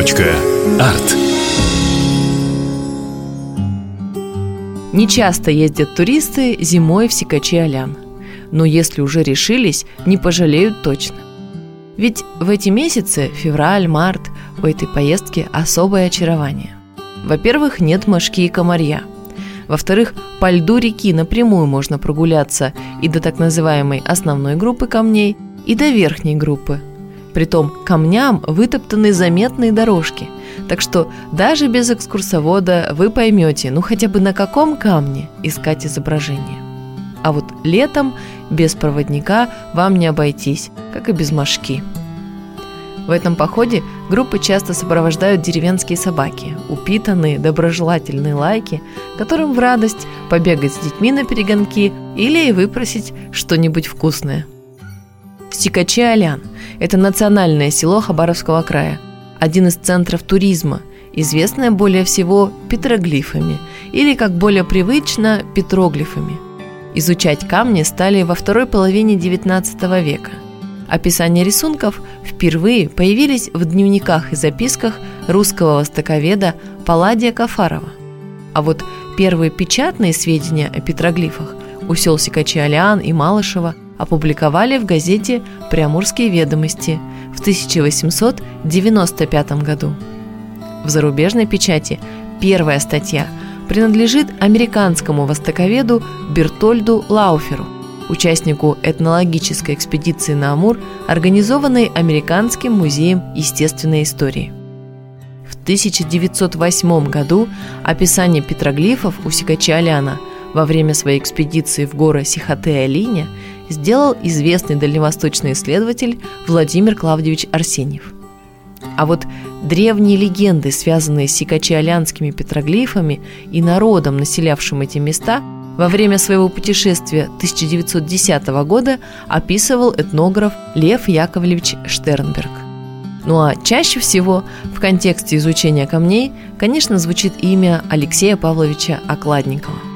Арт. Не часто ездят туристы зимой в Сикачи-Алян. Но если уже решились, не пожалеют точно. Ведь в эти месяцы, февраль, март, у этой поездки особое очарование. Во-первых, нет мошки и комарья. Во-вторых, по льду реки напрямую можно прогуляться и до так называемой основной группы камней, и до верхней группы. Притом камням вытоптаны заметные дорожки, так что даже без экскурсовода вы поймете, ну хотя бы на каком камне искать изображение. А вот летом без проводника вам не обойтись, как и без мошки. В этом походе группы часто сопровождают деревенские собаки, упитанные, доброжелательные лайки, которым в радость побегать с детьми на перегонки или выпросить что-нибудь вкусное. Сикачи-Алян – это национальное село Хабаровского края, один из центров туризма, известное более всего петроглифами или, как более привычно, петроглифами. Изучать камни стали во второй половине XIX века – Описания рисунков впервые появились в дневниках и записках русского востоковеда Палладия Кафарова. А вот первые печатные сведения о петроглифах у сел Сикачи-Алиан и Малышева опубликовали в газете «Приамурские ведомости» в 1895 году. В зарубежной печати первая статья принадлежит американскому востоковеду Бертольду Лауферу – участнику этнологической экспедиции на Амур, организованной Американским музеем естественной истории. В 1908 году описание петроглифов у Сикача-Аляна во время своей экспедиции в горы Сихоте-Алине сделал известный дальневосточный исследователь Владимир Клавдевич Арсеньев. А вот древние легенды, связанные с сикачи-алянскими петроглифами и народом, населявшим эти места – во время своего путешествия 1910 года описывал этнограф Лев Яковлевич Штернберг. Ну а чаще всего в контексте изучения камней, конечно, звучит имя Алексея Павловича Окладникова.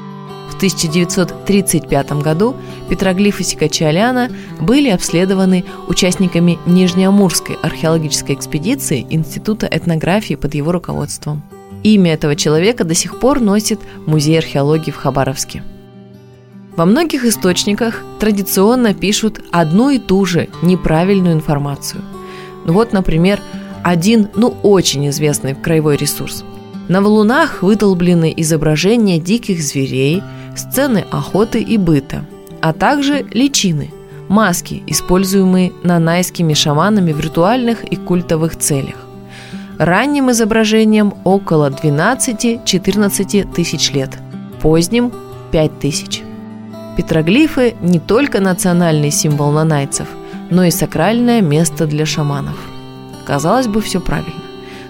В 1935 году петроглифы Сикачаляна были обследованы участниками Нижнеамурской археологической экспедиции Института этнографии под его руководством. Имя этого человека до сих пор носит Музей археологии в Хабаровске – во многих источниках традиционно пишут одну и ту же неправильную информацию. Ну вот, например, один, ну очень известный краевой ресурс. На валунах выдолблены изображения диких зверей, сцены охоты и быта, а также личины, маски, используемые нанайскими шаманами в ритуальных и культовых целях. Ранним изображением около 12-14 тысяч лет, поздним – 5 тысяч. Петроглифы – не только национальный символ нанайцев, но и сакральное место для шаманов. Казалось бы, все правильно.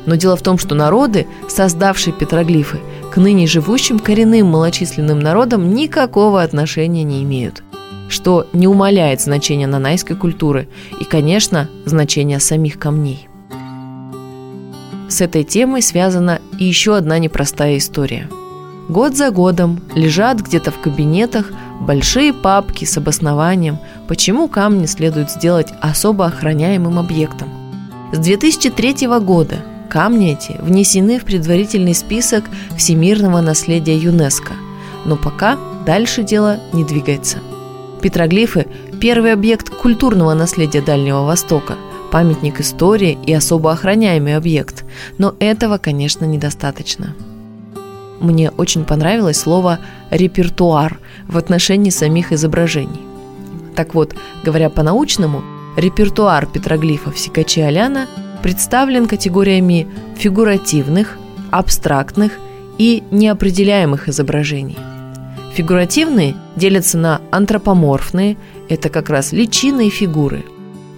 Но дело в том, что народы, создавшие петроглифы, к ныне живущим коренным малочисленным народам никакого отношения не имеют что не умаляет значения нанайской культуры и, конечно, значения самих камней. С этой темой связана и еще одна непростая история. Год за годом лежат где-то в кабинетах большие папки с обоснованием, почему камни следует сделать особо охраняемым объектом. С 2003 года камни эти внесены в предварительный список всемирного наследия ЮНЕСКО, но пока дальше дело не двигается. Петроглифы – первый объект культурного наследия Дальнего Востока, памятник истории и особо охраняемый объект, но этого, конечно, недостаточно мне очень понравилось слово «репертуар» в отношении самих изображений. Так вот, говоря по-научному, репертуар петроглифов Сикачи Аляна представлен категориями фигуративных, абстрактных и неопределяемых изображений. Фигуративные делятся на антропоморфные, это как раз личины и фигуры,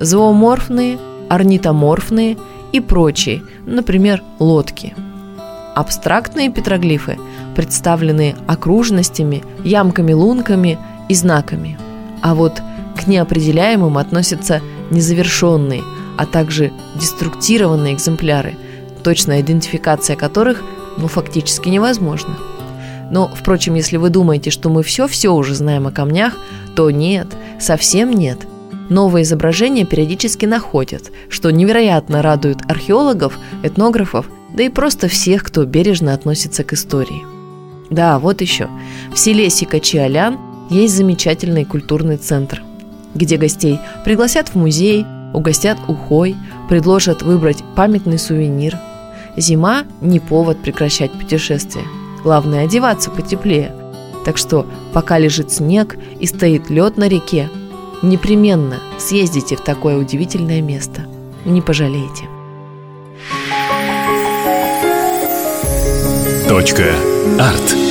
зооморфные, орнитоморфные и прочие, например, лодки – Абстрактные петроглифы представлены окружностями, ямками-лунками и знаками. А вот к неопределяемым относятся незавершенные, а также деструктированные экземпляры, точная идентификация которых ну, фактически невозможна. Но, впрочем, если вы думаете, что мы все-все уже знаем о камнях, то нет, совсем нет. Новые изображения периодически находят, что невероятно радует археологов, этнографов, да и просто всех, кто бережно относится к истории. Да, вот еще. В селе Сикачи-Алян есть замечательный культурный центр, где гостей пригласят в музей, угостят ухой, предложат выбрать памятный сувенир. Зима – не повод прекращать путешествие. Главное – одеваться потеплее. Так что, пока лежит снег и стоит лед на реке, непременно съездите в такое удивительное место. Не пожалеете. Точка. Арт.